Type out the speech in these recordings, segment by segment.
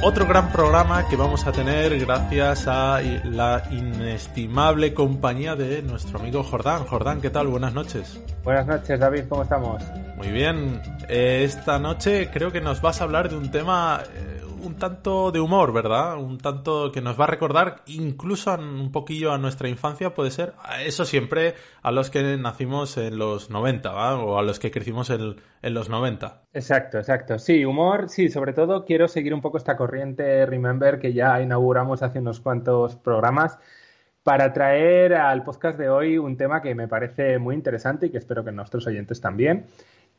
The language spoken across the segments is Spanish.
Otro gran programa que vamos a tener gracias a la inestimable compañía de nuestro amigo Jordán. Jordán, ¿qué tal? Buenas noches. Buenas noches, David, ¿cómo estamos? Muy bien. Eh, esta noche creo que nos vas a hablar de un tema eh, un tanto de humor, ¿verdad? Un tanto que nos va a recordar incluso un poquillo a nuestra infancia, puede ser. Eso siempre a los que nacimos en los 90, ¿va? O a los que crecimos en, en los 90. Exacto, exacto. Sí, humor, sí, sobre todo quiero seguir un poco esta corriente Remember que ya inauguramos hace unos cuantos programas para traer al podcast de hoy un tema que me parece muy interesante y que espero que nuestros oyentes también,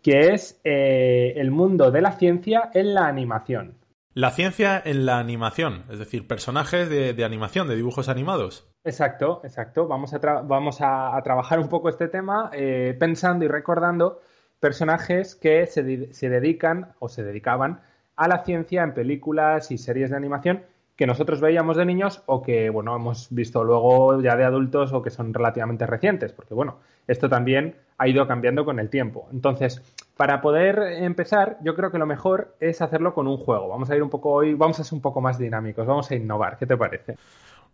que es eh, el mundo de la ciencia en la animación. La ciencia en la animación, es decir, personajes de, animación, de dibujos animados. Exacto, exacto. Vamos a, vamos a, trabajar un poco este tema eh, pensando y recordando personajes que se, se dedican o se dedicaban a la ciencia en películas y series de animación que nosotros veíamos de niños o que, bueno, hemos visto luego ya de adultos o que son relativamente recientes, porque, bueno, esto también ha ido cambiando con el tiempo. Entonces, para poder empezar, yo creo que lo mejor es hacerlo con un juego. Vamos a ir un poco hoy, vamos a ser un poco más dinámicos, vamos a innovar. ¿Qué te parece?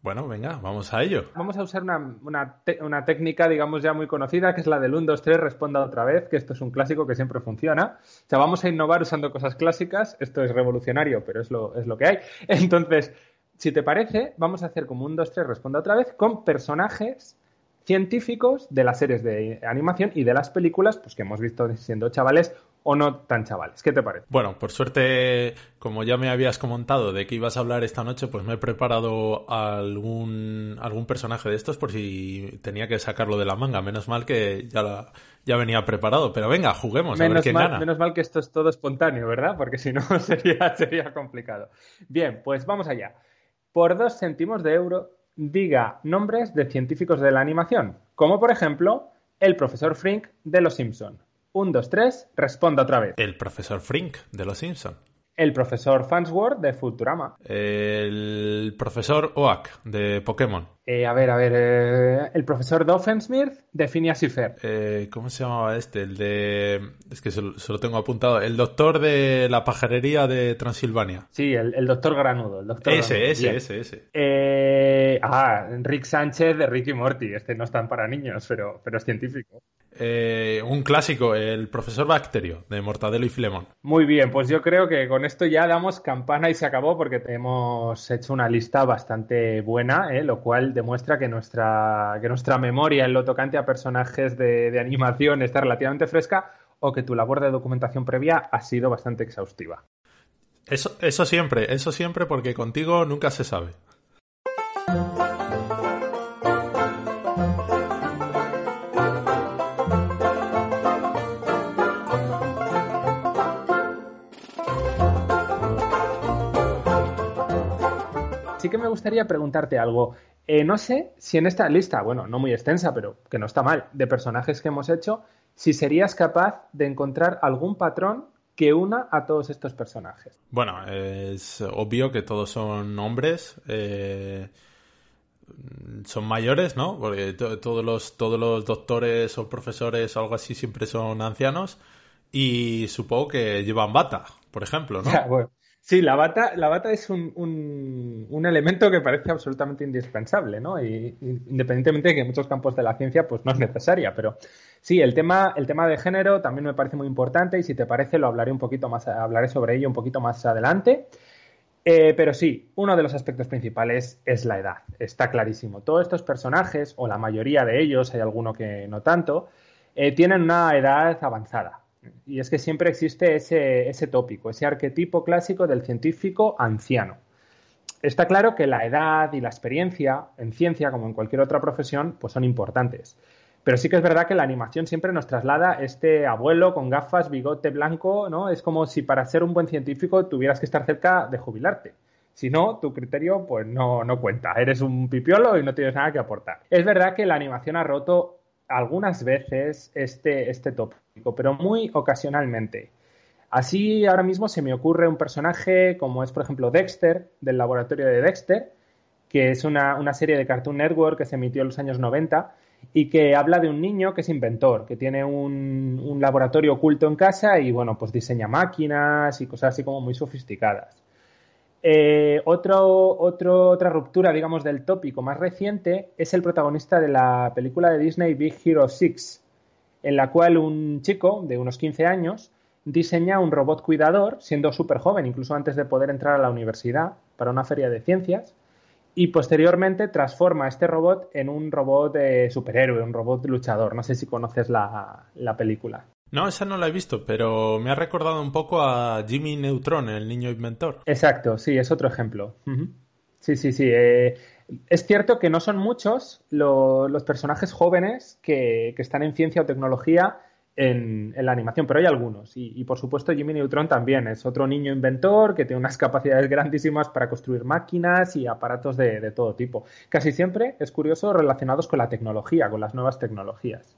Bueno, venga, vamos a ello. Vamos a usar una, una, técnica, digamos, ya muy conocida, que es la del 1, 2, 3, responda otra vez, que esto es un clásico que siempre funciona. O sea, vamos a innovar usando cosas clásicas. Esto es revolucionario, pero es lo, es lo que hay. Entonces, si te parece, vamos a hacer como un 2, 3, responda otra vez, con personajes científicos de las series de animación y de las películas, pues que hemos visto siendo chavales o no tan chavales. ¿Qué te parece? Bueno, por suerte, como ya me habías comentado de que ibas a hablar esta noche, pues me he preparado algún, algún personaje de estos por si tenía que sacarlo de la manga. Menos mal que ya, ya venía preparado. Pero venga, juguemos, menos a ver quién mal, gana. Menos mal que esto es todo espontáneo, ¿verdad? Porque si no sería, sería complicado. Bien, pues vamos allá. Por dos céntimos de euro diga nombres de científicos de la animación, como por ejemplo el profesor Frink de Los Simpson. Un, dos, tres, responda otra vez. El profesor Frink de Los Simpson. El profesor Fansworth de Futurama. El profesor Oak de Pokémon. Eh, a ver, a ver. Eh, el profesor Doffensmith de Phineas y eh, ¿Cómo se llamaba este? El de. Es que se lo, tengo apuntado. El doctor de la pajarería de Transilvania. Sí, el, doctor Granudo. El doctor ese, ese, ese, ese, ah, Rick Sánchez de Ricky Morty. Este no es tan para niños, pero, pero es científico. Eh, un clásico, el profesor Bacterio, de Mortadelo y Filemón. Muy bien, pues yo creo que con esto ya damos campana y se acabó porque hemos hecho una lista bastante buena, ¿eh? lo cual demuestra que nuestra, que nuestra memoria en lo tocante a personajes de, de animación está relativamente fresca o que tu labor de documentación previa ha sido bastante exhaustiva. Eso, eso siempre, eso siempre porque contigo nunca se sabe. Que me gustaría preguntarte algo. Eh, no sé si en esta lista, bueno, no muy extensa, pero que no está mal, de personajes que hemos hecho, si serías capaz de encontrar algún patrón que una a todos estos personajes. Bueno, es obvio que todos son hombres. Eh, son mayores, ¿no? Porque todos los, todos los doctores o profesores o algo así siempre son ancianos. Y supongo que llevan bata, por ejemplo, ¿no? bueno, Sí, la bata, la bata es un, un, elemento que parece absolutamente indispensable, ¿no? Y, independientemente de que en muchos campos de la ciencia pues no es necesaria, pero sí, el tema, el tema de género también me parece muy importante y si te parece lo hablaré un poquito más, hablaré sobre ello un poquito más adelante. Eh, pero sí, uno de los aspectos principales es la edad, está clarísimo. Todos estos personajes, o la mayoría de ellos, hay alguno que no tanto, eh, tienen una edad avanzada. Y es que siempre existe ese, ese tópico, ese arquetipo clásico del científico anciano. Está claro que la edad y la experiencia en ciencia, como en cualquier otra profesión, pues son importantes. Pero sí que es verdad que la animación siempre nos traslada este abuelo con gafas, bigote blanco, ¿no? Es como si para ser un buen científico tuvieras que estar cerca de jubilarte. Si no, tu criterio pues no, no cuenta. Eres un pipiolo y no tienes nada que aportar. Es verdad que la animación ha roto algunas veces este, este pero muy ocasionalmente. Así ahora mismo se me ocurre un personaje como es, por ejemplo, Dexter, del laboratorio de Dexter, que es una, una, serie de Cartoon Network que se emitió en los años 90 y que habla de un niño que es inventor, que tiene un, un laboratorio oculto en casa y, bueno, pues diseña máquinas y cosas así como muy sofisticadas. Eh, otra ruptura, digamos, del tópico más reciente es el protagonista de la película de Disney Big Hero 6, en la cual un chico de unos 15 años diseña un robot cuidador, siendo súper joven, incluso antes de poder entrar a la universidad para una feria de ciencias, y posteriormente transforma este robot en un robot superhéroe, un robot luchador. No sé si conoces la, la película. No, esa no la he visto, pero me ha recordado un poco a Jimmy Neutron, el niño inventor. Exacto, sí, es otro ejemplo. Sí, sí, sí. Eh, es cierto que no son muchos los personajes jóvenes que, están en ciencia o tecnología en, la animación, pero hay algunos. Y, por supuesto Jimmy Neutron también es otro niño inventor que tiene unas capacidades grandísimas para construir máquinas y aparatos de, todo tipo. Casi siempre, es curioso, relacionados con la tecnología, con las nuevas tecnologías.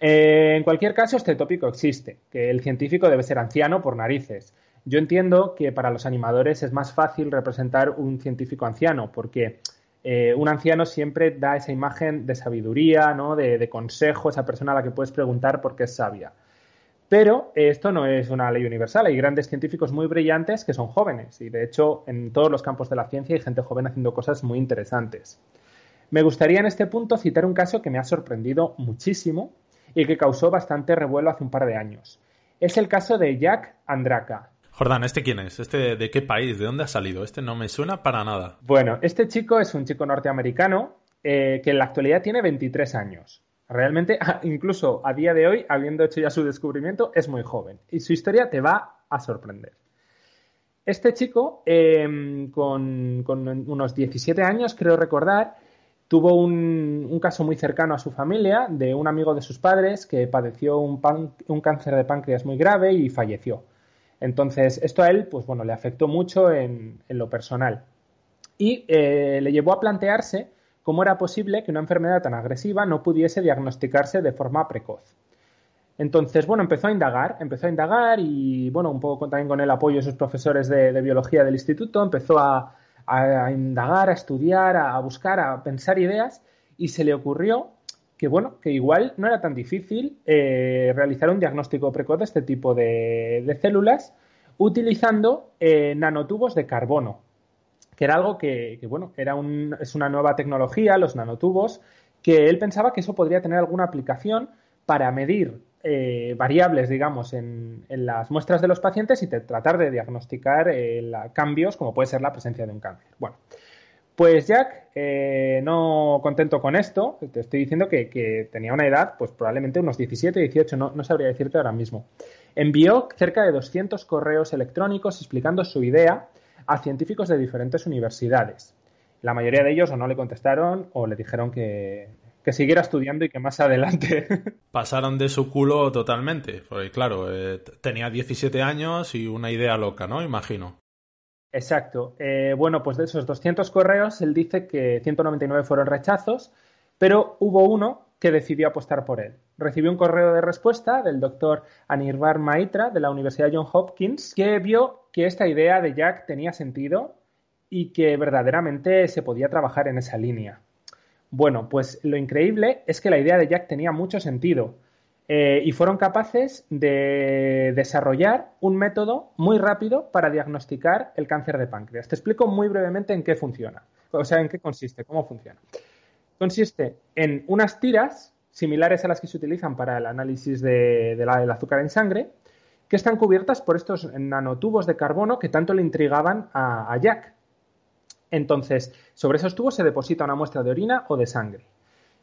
Eh, en cualquier caso, este tópico existe, que el científico debe ser anciano por narices. Yo entiendo que para los animadores es más fácil representar un científico anciano, porque eh, un anciano siempre da esa imagen de sabiduría, ¿no? de, consejo, esa persona a la que puedes preguntar por qué es sabia. Pero esto no es una ley universal. Hay grandes científicos muy brillantes que son jóvenes y, de hecho, en todos los campos de la ciencia hay gente joven haciendo cosas muy interesantes. Me gustaría en este punto citar un caso que me ha sorprendido muchísimo y que causó bastante revuelo hace un par de años. Es el caso de Jack Andraka. Jordán, ¿este quién es? ¿Este de qué país? ¿De dónde ha salido? Este no me suena para nada. Bueno, este chico es un chico norteamericano eh, que en la actualidad tiene 23 años. Realmente, incluso a día de hoy, habiendo hecho ya su descubrimiento, es muy joven. Y su historia te va a sorprender. Este chico, em, con, con, unos 17 años, creo recordar, Tuvo un, caso muy cercano a su familia de un amigo de sus padres que padeció un, cáncer de páncreas muy grave y falleció. Entonces, esto a él, pues bueno, le afectó mucho en, lo personal. Y eh, le llevó a plantearse cómo era posible que una enfermedad tan agresiva no pudiese diagnosticarse de forma precoz. Entonces, bueno, empezó a indagar, empezó a indagar y, bueno, un poco también con el apoyo de sus profesores de biología del instituto, empezó a, a, indagar, a estudiar, a, buscar, a pensar ideas y se le ocurrió que bueno, que igual no era tan difícil eh, realizar un diagnóstico precoz de este tipo de, células utilizando eh, nanotubos de carbono, que era algo que, bueno, era un, es una nueva tecnología, los nanotubos, que él pensaba que eso podría tener alguna aplicación para medir eh, variables, digamos, en, las muestras de los pacientes y tratar de diagnosticar eh, cambios como puede ser la presencia de un cáncer. Bueno, pues Jack, eh, no contento con esto, te estoy diciendo que, tenía una edad, pues probablemente unos 17, 18, no, no sabría decirte ahora mismo. Envió cerca de 200 correos electrónicos explicando su idea a científicos de diferentes universidades. La mayoría de ellos o no le contestaron o le dijeron que que siguiera estudiando y que más adelante. Pasaron de su culo totalmente, porque claro, eh, tenía 17 años y una idea loca, ¿no? Imagino. Exacto. Eh, bueno, pues de esos 200 correos, él dice que 199 fueron rechazos, pero hubo uno que decidió apostar por él. Recibió un correo de respuesta del doctor Anirvar Maitra de la Universidad John Hopkins, que vio que esta idea de Jack tenía sentido y que verdaderamente se podía trabajar en esa línea. Bueno, pues lo increíble es que la idea de Jack tenía mucho sentido eh, y fueron capaces de desarrollar un método muy rápido para diagnosticar el cáncer de páncreas. Te explico muy brevemente en qué funciona, o sea, en qué consiste, cómo funciona. Consiste en unas tiras similares a las que se utilizan para el análisis de, del azúcar en sangre, que están cubiertas por estos nanotubos de carbono que tanto le intrigaban a Jack. Entonces, sobre esos tubos se deposita una muestra de orina o de sangre.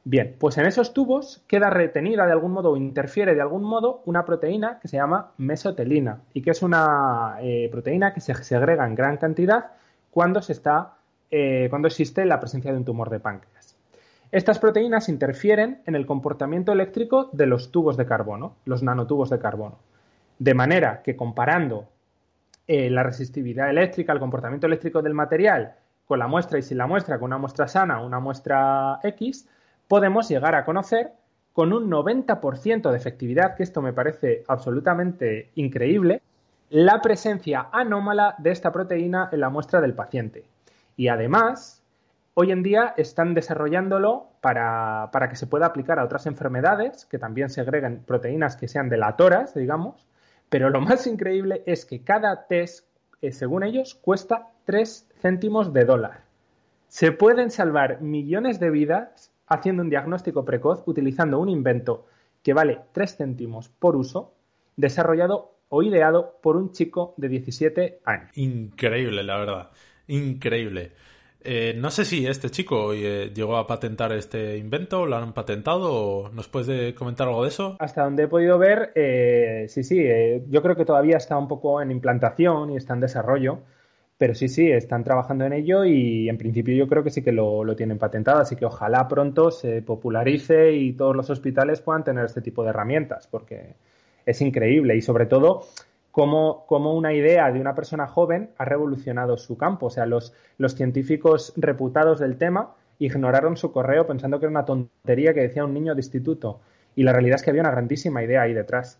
Bien, pues en esos tubos queda retenida de algún modo o interfiere de algún modo una proteína que se llama mesotelina y que es una eh, proteína que se segrega en gran cantidad cuando, se está, eh, cuando existe la presencia de un tumor de páncreas. Estas proteínas interfieren en el comportamiento eléctrico de los tubos de carbono, los nanotubos de carbono. De manera que comparando eh, la resistividad eléctrica, el comportamiento eléctrico del material con la muestra y sin la muestra, con una muestra sana, una muestra X, podemos llegar a conocer con un 90% de efectividad, que esto me parece absolutamente increíble, la presencia anómala de esta proteína en la muestra del paciente. Y además, hoy en día están desarrollándolo para, que se pueda aplicar a otras enfermedades, que también segreguen proteínas que sean delatoras, digamos, pero lo más increíble es que cada test, eh, según ellos, cuesta 3 céntimos de dólar. Se pueden salvar millones de vidas haciendo un diagnóstico precoz utilizando un invento que vale 3 céntimos por uso, desarrollado o ideado por un chico de 17 años. Increíble, la verdad. Increíble. Eh, no sé si este chico eh, llegó a patentar este invento, lo han patentado, ¿nos puedes comentar algo de eso? Hasta donde he podido ver, eh, sí, sí, yo creo que todavía está un poco en implantación y está en desarrollo, pero sí, sí, están trabajando en ello y en principio yo creo que sí que lo, lo tienen patentado, así que ojalá pronto se popularice y todos los hospitales puedan tener este tipo de herramientas, porque es increíble y sobre todo cómo, una idea de una persona joven ha revolucionado su campo. O sea, los, los científicos reputados del tema ignoraron su correo pensando que era una tontería que decía un niño de instituto. Y la realidad es que había una grandísima idea ahí detrás.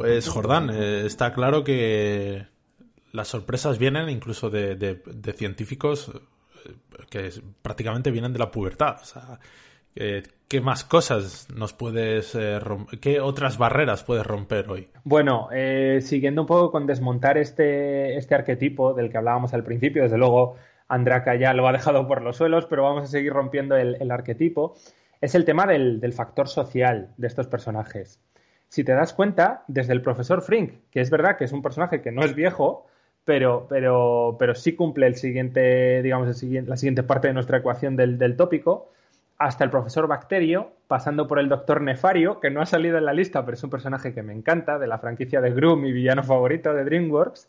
Pues Jordán, eh, está claro que las sorpresas vienen incluso de, científicos eh, que prácticamente vienen de la pubertad. ¿Qué más cosas nos puedes eh, romper? ¿Qué otras barreras puedes romper hoy? Bueno, eh, siguiendo un poco con desmontar este, este arquetipo del que hablábamos al principio, desde luego Andraka ya lo ha dejado por los suelos, pero vamos a seguir rompiendo el, arquetipo, es el tema del factor social de estos personajes. Si te das cuenta, desde el profesor Frink, que es verdad que es un personaje que no es viejo, pero, pero, pero sí cumple el siguiente, digamos, la siguiente parte de nuestra ecuación del, tópico, hasta el profesor Bacterio, pasando por el doctor Nefario, que no ha salido en la lista, pero es un personaje que me encanta, de la franquicia de Gru, mi villano favorito de DreamWorks.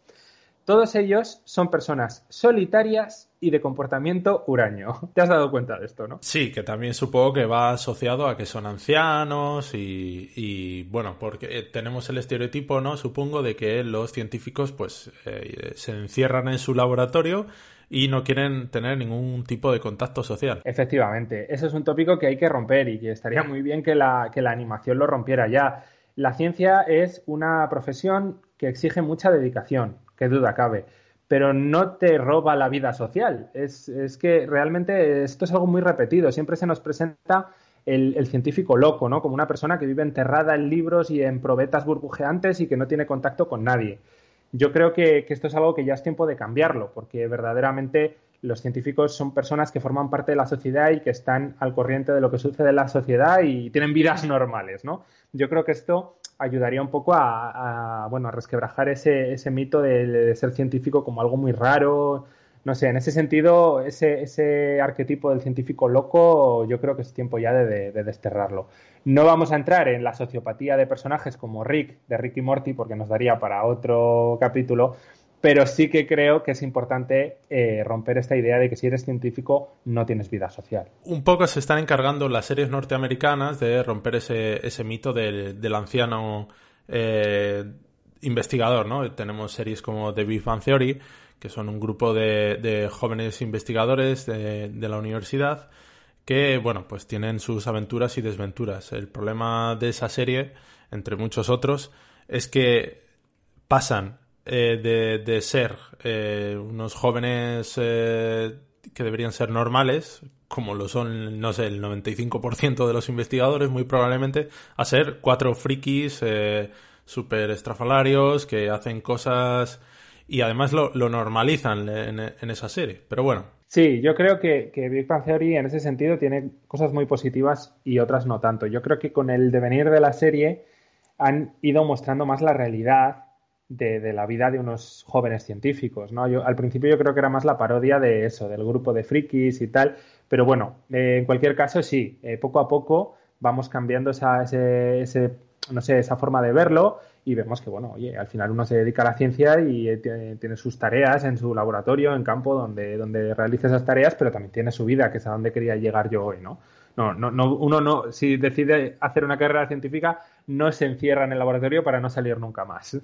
Todos ellos son personas solitarias y de comportamiento huraño. ¿Te has dado cuenta de esto, no? Sí, que también supongo que va asociado a que son ancianos y, bueno, porque eh, tenemos el estereotipo, ¿no? Supongo de que los científicos pues eh, se encierran en su laboratorio y no quieren tener ningún tipo de contacto social. Efectivamente, ese es un tópico que hay que romper y que estaría muy bien que la, que la animación lo rompiera ya. La ciencia es una profesión que exige mucha dedicación, qué duda cabe. Pero no te roba la vida social. Es, es, que realmente esto es algo muy repetido. Siempre se nos presenta el, científico loco, ¿no? Como una persona que vive enterrada en libros y en probetas burbujeantes y que no tiene contacto con nadie. Yo creo que, que esto es algo que ya es tiempo de cambiarlo, porque verdaderamente los científicos son personas que forman parte de la sociedad y que están al corriente de lo que sucede en la sociedad y tienen vidas normales, ¿no? Yo creo que esto ayudaría un poco a, bueno, a resquebrajar ese, ese mito de, ser científico como algo muy raro. No sé, en ese sentido, ese, ese arquetipo del científico loco, yo creo que es tiempo ya de, de, desterrarlo. No vamos a entrar en la sociopatía de personajes como Rick, de Rick y Morty, porque nos daría para otro capítulo, pero sí que creo que es importante eh, romper esta idea de que si eres científico no tienes vida social. Un poco se están encargando las series norteamericanas de romper ese, ese mito del, anciano eh, investigador, ¿no? Tenemos series como The Big Bang Theory, que son un grupo de, jóvenes investigadores de, de la universidad que, bueno, pues tienen sus aventuras y desventuras. El problema de esa serie, entre muchos otros, es que pasan eh, de, ser eh, unos jóvenes eh, que deberían ser normales, como lo son, no sé, el 95% de los investigadores, muy probablemente, a ser cuatro frikis súper estrafalarios que hacen cosas y además lo, normalizan en, esa serie. Pero bueno. Sí, yo creo que, que Big Bang Theory en ese sentido tiene cosas muy positivas y otras no tanto. Yo creo que con el devenir de la serie han ido mostrando más la realidad de, la vida de unos jóvenes científicos, ¿no? Al principio yo creo que era más la parodia de eso, del grupo de frikis y tal, pero bueno, eh, en cualquier caso sí, eh, poco a poco vamos cambiando esa, ese, no sé, esa forma de verlo y vemos que, bueno, oye, al final uno se dedica a la ciencia y tiene, sus tareas en su laboratorio, en campo, donde, donde realiza esas tareas, pero también tiene su vida, que es a donde quería llegar yo hoy, ¿no? No, no, no, uno no, si decide hacer una carrera científica, no se encierra en el laboratorio para no salir nunca más.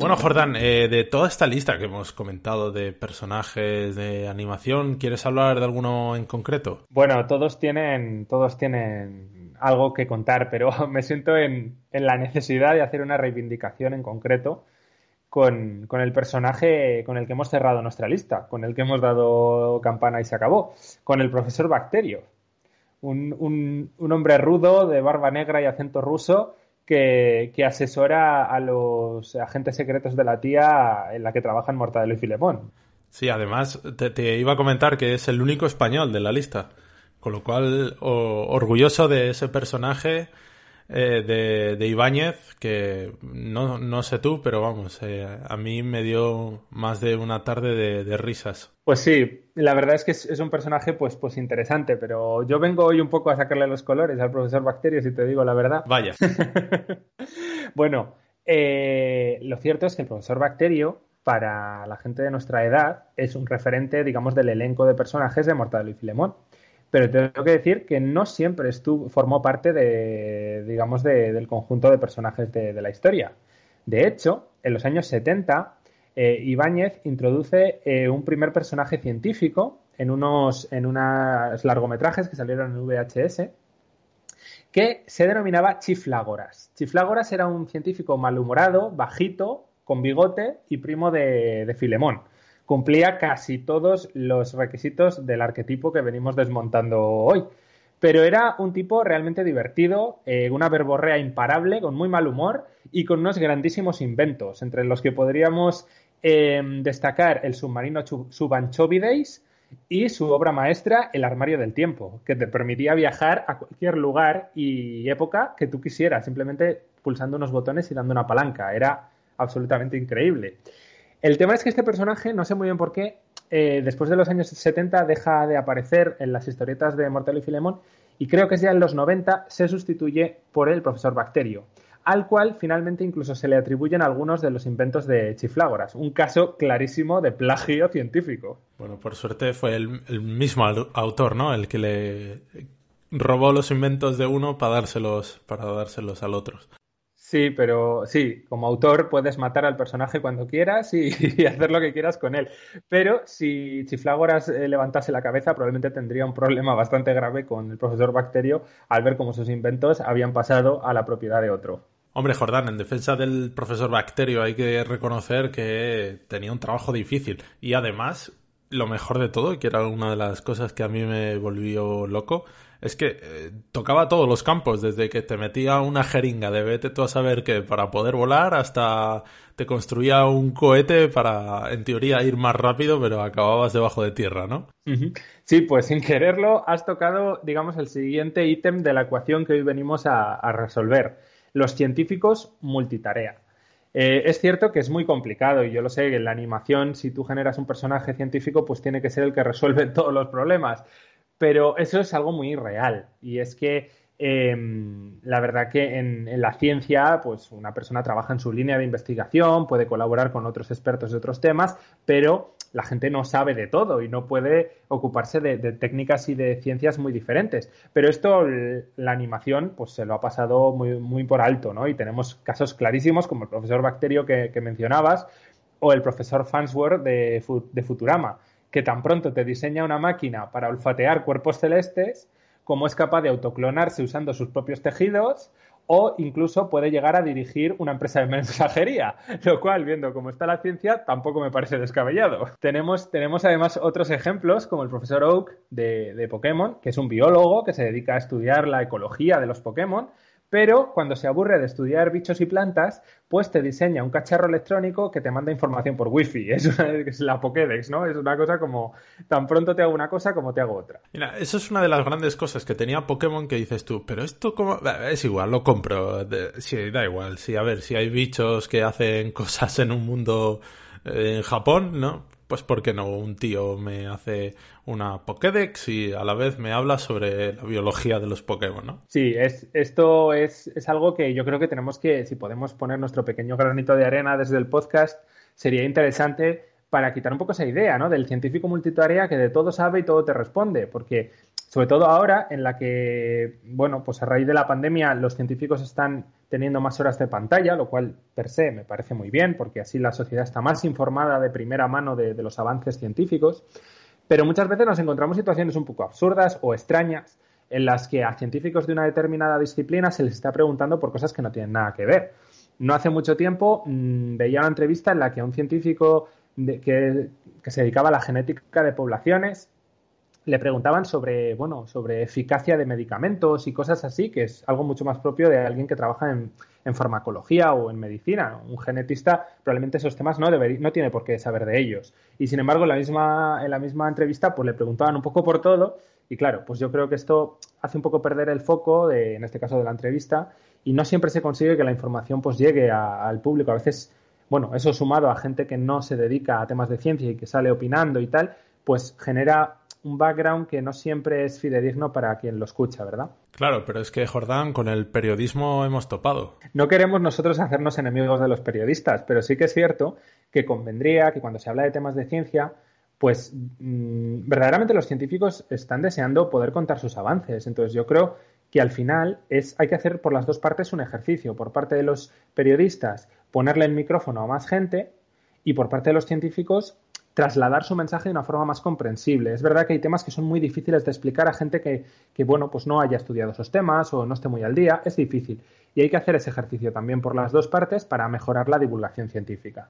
Bueno, Jordán, eh, de toda esta lista que hemos comentado de personajes de animación, ¿quieres hablar de alguno en concreto? Bueno, todos tienen, todos tienen algo que contar, pero me siento en, la necesidad de hacer una reivindicación en concreto con, el personaje con el que hemos cerrado nuestra lista, con el que hemos dado campana y se acabó, con el profesor Bacterio. un hombre rudo, de barba negra y acento ruso, que, asesora a los agentes secretos de la tía en la que trabajan Mortadelo y Filemón. Sí, además te, iba a comentar que es el único español de la lista, con lo cual orgulloso de ese personaje eh, de, de, Ibáñez, que no, no, sé tú, pero vamos, eh, a mí me dio más de una tarde de, risas. Pues sí, la verdad es que es, un personaje pues, pues interesante, pero yo vengo hoy un poco a sacarle los colores al profesor Bacterio, si te digo la verdad. Vaya. bueno, eh, lo cierto es que el profesor Bacterio, para la gente de nuestra edad, es un referente, digamos, del elenco de personajes de Mortadelo y Filemón pero tengo que decir que no siempre formó parte de, digamos, del conjunto de personajes de, la historia. De hecho, en los años 70, eh, Ibáñez introduce eh, un primer personaje científico en unos, en unos largometrajes que salieron en VHS que se denominaba Chiflágoras. Chiflágoras era un científico malhumorado, bajito, con bigote y primo de, de Filemón cumplía casi todos los requisitos del arquetipo que venimos desmontando hoy. Pero era un tipo realmente divertido, eh, una verborrea imparable, con muy mal humor y con unos grandísimos inventos, entre los que podríamos em, destacar el submarino Subanchovideis y su obra maestra, El armario del tiempo, que te permitía viajar a cualquier lugar y época que tú quisieras, simplemente pulsando unos botones y dando una palanca. Era absolutamente increíble. El tema es que este personaje, no sé muy bien por qué, eh, después de los años 70 deja de aparecer en las historietas de Mortal y Filemón y creo que ya en los 90 se sustituye por el profesor Bacterio, al cual finalmente incluso se le atribuyen algunos de los inventos de Chiflágoras, un caso clarísimo de plagio científico. Bueno, por suerte fue el, el mismo autor, ¿no? El que le robó los inventos de uno para dárselos, para dárselos al otro. Sí, pero sí, como autor puedes matar al personaje cuando quieras y, hacer lo que quieras con él. Pero si Chiflágoras eh, levantase la cabeza, probablemente tendría un problema bastante grave con el profesor Bacterio al ver cómo sus inventos habían pasado a la propiedad de otro. Hombre, Jordán, en defensa del profesor Bacterio hay que reconocer que tenía un trabajo difícil y además, lo mejor de todo, que era una de las cosas que a mí me volvió loco, es que eh, tocaba todos los campos, desde que te metía una jeringa de vete tú a saber que para poder volar hasta te construía un cohete para, en teoría, ir más rápido, pero acababas debajo de tierra, ¿no? Sí, pues sin quererlo has tocado, digamos, el siguiente ítem de la ecuación que hoy venimos a, resolver. Los científicos multitarea. Eh, es cierto que es muy complicado y yo lo sé, en la animación si tú generas un personaje científico pues tiene que ser el que resuelve todos los problemas, pero eso es algo muy real y es que em, la verdad que en, la ciencia, pues una persona trabaja en su línea de investigación, puede colaborar con otros expertos de otros temas, pero la gente no sabe de todo y no puede ocuparse de, técnicas y de ciencias muy diferentes. Pero esto, la animación, pues se lo ha pasado muy, muy por alto, ¿no? Y tenemos casos clarísimos como el profesor Bacterio que, mencionabas o el profesor Fansworth de, de Futurama que tan pronto te diseña una máquina para olfatear cuerpos celestes, como es capaz de autoclonarse usando sus propios tejidos, o incluso puede llegar a dirigir una empresa de mensajería, lo cual, viendo cómo está la ciencia, tampoco me parece descabellado. Tenemos, tenemos además otros ejemplos, como el profesor Oak de, de Pokémon, que es un biólogo que se dedica a estudiar la ecología de los Pokémon, pero cuando se aburre de estudiar bichos y plantas, pues te diseña un cacharro electrónico que te manda información por wifi. Es, es la Pokédex, ¿no? Es una cosa como tan pronto te hago una cosa como te hago otra. Mira, eso es una de las grandes cosas que tenía Pokémon que dices tú, pero esto como es igual, lo compro. Sí, da igual. Sí, a ver, si hay bichos que hacen cosas en un mundo eh, en Japón, ¿no? Pues ¿por qué no? Un tío me hace una Pokédex y a la vez me habla sobre la biología de los Pokémon, ¿no? Sí, es, esto es, es algo que yo creo que tenemos que, si podemos poner nuestro pequeño granito de arena desde el podcast, sería interesante para quitar un poco esa idea, ¿no? Del científico multitarea que de todo sabe y todo te responde, porque sobre todo ahora en la que, bueno, pues a raíz de la pandemia los científicos están teniendo más horas de pantalla, lo cual per se me parece muy bien, porque así la sociedad está más informada de primera mano de, los avances científicos, pero muchas veces nos encontramos situaciones un poco absurdas o extrañas en las que a científicos de una determinada disciplina se les está preguntando por cosas que no tienen nada que ver. No hace mucho tiempo mmm, veía una entrevista en la que un científico que se dedicaba a la genética de poblaciones le preguntaban sobre, bueno, sobre eficacia de medicamentos y cosas así, que es algo mucho más propio de alguien que trabaja en, farmacología o en medicina. Un genetista probablemente esos temas no, no tiene por qué saber de ellos. Y sin embargo, en la, misma, en la misma entrevista, pues le preguntaban un poco por todo. Y claro, pues yo creo que esto hace un poco perder el foco, de, en este caso de la entrevista, y no siempre se consigue que la información pues llegue al público. A veces, bueno, eso sumado a gente que no se dedica a temas de ciencia y que sale opinando y tal, pues genera un background que no siempre es fidedigno para quien lo escucha, ¿verdad? Claro, pero es que, Jordán, con el periodismo hemos topado. No queremos nosotros hacernos enemigos de los periodistas, pero sí que es cierto que convendría que cuando se habla de temas de ciencia, pues mm, verdaderamente los científicos están deseando poder contar sus avances. Entonces yo creo que al final es, hay que hacer por las dos partes un ejercicio. Por parte de los periodistas, ponerle el micrófono a más gente y por parte de los científicos, trasladar su mensaje de una forma más comprensible. Es verdad que hay temas que son muy difíciles de explicar a gente que, que, bueno, pues no haya estudiado esos temas o no esté muy al día. Es difícil. Y hay que hacer ese ejercicio también por las dos partes para mejorar la divulgación científica.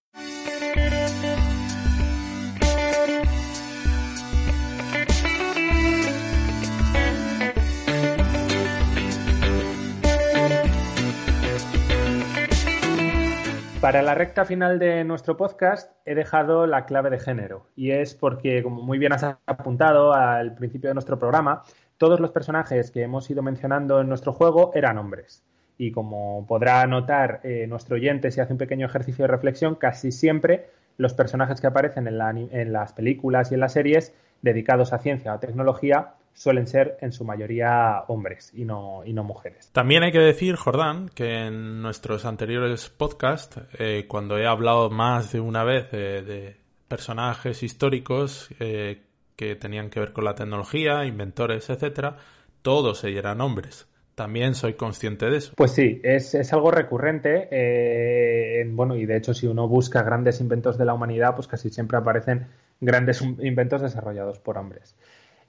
Para la recta final de nuestro podcast he dejado la clave de género y es porque, como muy bien has apuntado al principio de nuestro programa, todos los personajes que hemos ido mencionando en nuestro juego eran hombres. Y como podrá notar eh, nuestro oyente si hace un pequeño ejercicio de reflexión, casi siempre los personajes que aparecen en, en las películas y en las series dedicados a ciencia o tecnología suelen ser en su mayoría hombres y no, y no mujeres. También hay que decir, Jordán, que en nuestros anteriores podcasts, eh, cuando he hablado más de una vez de personajes históricos eh, que tenían que ver con la tecnología, inventores, etcétera, todos ellos eran hombres. También soy consciente de eso. Pues sí, es, es algo recurrente. Eh, bueno, y de hecho, si uno busca grandes inventos de la humanidad, pues casi siempre aparecen grandes inventos desarrollados por hombres.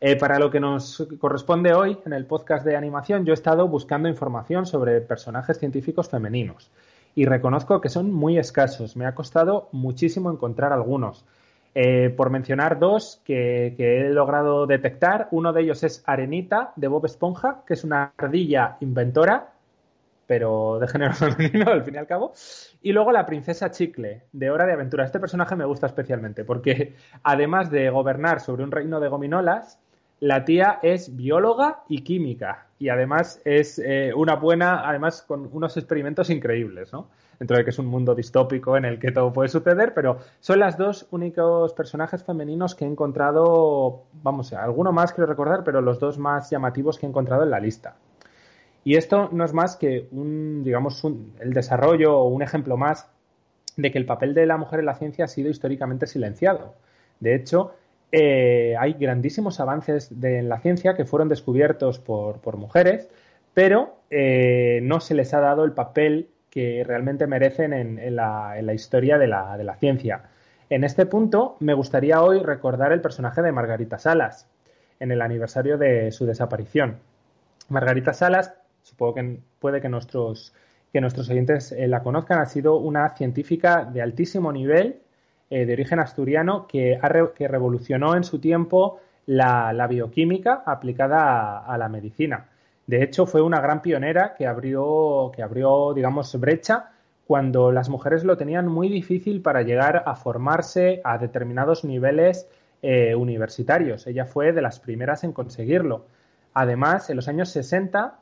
Eh, para lo que nos corresponde hoy en el podcast de animación, yo he estado buscando información sobre personajes científicos femeninos y reconozco que son muy escasos. Me ha costado muchísimo encontrar algunos. Eh, por mencionar dos que, he logrado detectar, uno de ellos es Arenita de Bob Esponja, que es una ardilla inventora, pero de género femenino al fin y al cabo. Y luego la princesa Chicle de Hora de Aventura. Este personaje me gusta especialmente porque además de gobernar sobre un reino de gominolas, la tía es bióloga y química y además es eh, una buena, además con unos experimentos increíbles, ¿no? Dentro de que es un mundo distópico en el que todo puede suceder, pero son las dos únicos personajes femeninos que he encontrado, vamos, alguno más quiero recordar, pero los dos más llamativos que he encontrado en la lista. Y esto no es más que un, digamos, el desarrollo o un ejemplo más de que el papel de la mujer en la ciencia ha sido históricamente silenciado. De hecho, eh, hay grandísimos avances en la ciencia que fueron descubiertos por, mujeres, pero eh, no se les ha dado el papel que realmente merecen en, la, historia de la, ciencia. En este punto, me gustaría hoy recordar el personaje de Margarita Salas, en el aniversario de su desaparición. Margarita Salas, supongo que puede que nuestros, que nuestros oyentes eh, la conozcan, ha sido una científica de altísimo nivel eh, de origen asturiano que, que, revolucionó en su tiempo la, bioquímica aplicada a, la medicina. De hecho, fue una gran pionera que abrió, que abrió, digamos, brecha cuando las mujeres lo tenían muy difícil para llegar a formarse a determinados niveles eh, universitarios. Ella fue de las primeras en conseguirlo. Además, en los años 60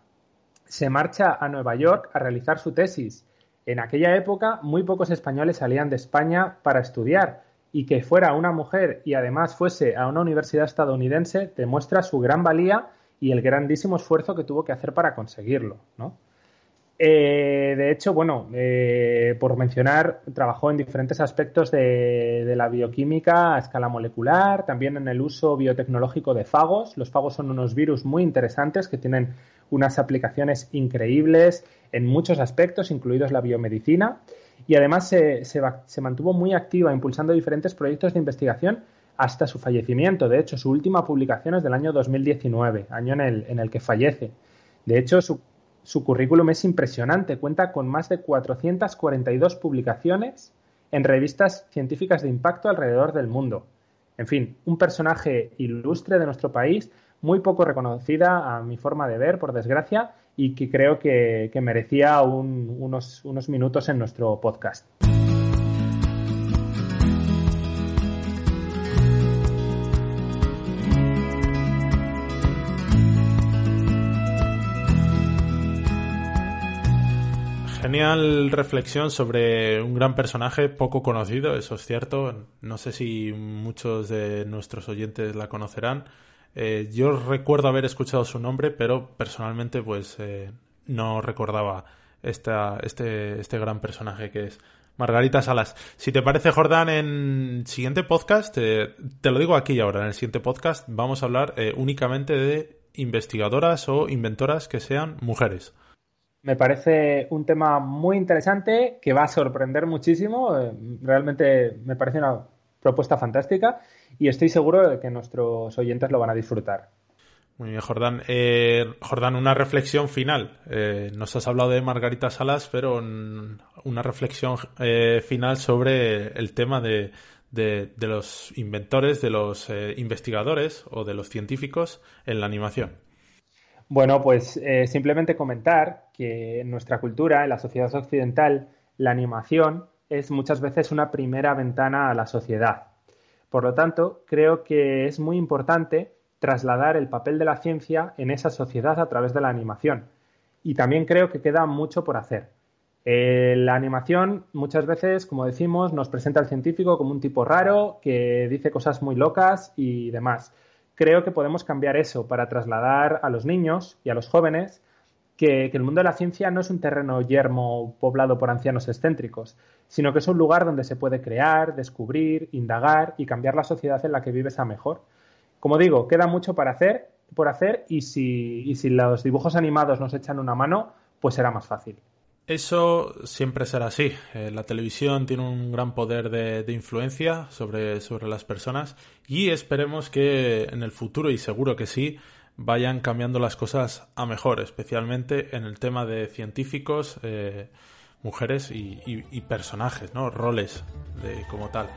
se marcha a Nueva York a realizar su tesis. En aquella época, muy pocos españoles salían de España para estudiar y que fuera una mujer y además fuese a una universidad estadounidense demuestra su gran valía y el grandísimo esfuerzo que tuvo que hacer para conseguirlo, ¿no? Eh, de hecho, bueno, eh, por mencionar, trabajó en diferentes aspectos de, la bioquímica a escala molecular, también en el uso biotecnológico de fagos. Los fagos son unos virus muy interesantes que tienen unas aplicaciones increíbles en muchos aspectos, incluidos la biomedicina. Y además se, mantuvo muy activa impulsando diferentes proyectos de investigación hasta su fallecimiento. De hecho, su última publicación es del año 2019, año en el, en el que fallece. De hecho, su su currículum es impresionante, cuenta con más de 442 publicaciones en revistas científicas de impacto alrededor del mundo. En fin, un personaje ilustre de nuestro país, muy poco reconocida a mi forma de ver, por desgracia, y que creo que, merecía unos, unos minutos en nuestro podcast. Genial reflexión sobre un gran personaje poco conocido, eso es cierto. No sé si muchos de nuestros oyentes la conocerán. Eh, yo recuerdo haber escuchado su nombre, pero personalmente pues eh, no recordaba esta, este, este gran personaje que es Margarita Salas. Si te parece, Jordán, en siguiente podcast, eh, te lo digo aquí y ahora, en el siguiente podcast vamos a hablar únicamente de investigadoras o inventoras que sean mujeres. Me parece un tema muy interesante que va a sorprender muchísimo. Realmente me parece una propuesta fantástica y estoy seguro de que nuestros oyentes lo van a disfrutar. Muy bien, Jordán. Eh, Jordán, una reflexión final. Eh, nos has hablado de Margarita Salas, pero una reflexión final sobre el tema de, de, los inventores, de los investigadores o de los científicos en la animación. Bueno, pues eh, simplemente comentar que en nuestra cultura, en la sociedad occidental, la animación es muchas veces una primera ventana a la sociedad. Por lo tanto, creo que es muy importante trasladar el papel de la ciencia en esa sociedad a través de la animación. Y también creo que queda mucho por hacer. Eh, la animación muchas veces, como decimos, nos presenta al científico como un tipo raro que dice cosas muy locas y demás creo que podemos cambiar eso para trasladar a los niños y a los jóvenes que, el mundo de la ciencia no es un terreno yermo poblado por ancianos excéntricos, sino que es un lugar donde se puede crear, descubrir, indagar y cambiar la sociedad en la que vives a mejor. Como digo, queda mucho para hacer, por hacer y si, los dibujos animados nos echan una mano, pues será más fácil. Eso siempre será así. Eh, la televisión tiene un gran poder de, influencia sobre, las personas y esperemos que en el futuro, y seguro que sí, vayan cambiando las cosas a mejor, especialmente en el tema de científicos, eh, mujeres y, personajes, ¿no? Roles de, como tal.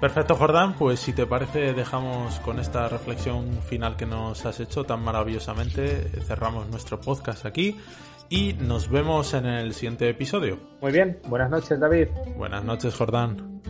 Perfecto, Jordán. Pues si te parece, dejamos con esta reflexión final que nos has hecho tan maravillosamente. Cerramos nuestro podcast aquí y nos vemos en el siguiente episodio. Muy bien, buenas noches David. Buenas noches Jordán.